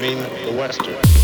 Mean the Western.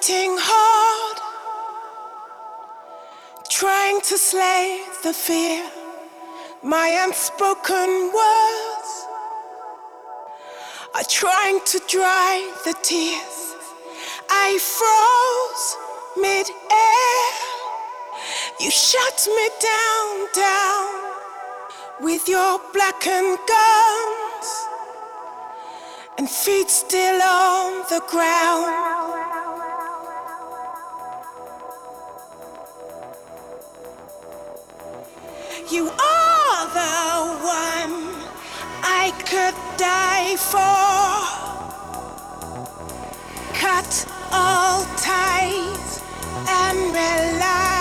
Fighting hard, trying to slay the fear. My unspoken words are trying to dry the tears. I froze mid-air. You shut me down, down with your blackened guns and feet still on the ground. You are the one I could die for. Cut all ties and rely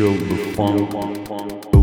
Feel the funk.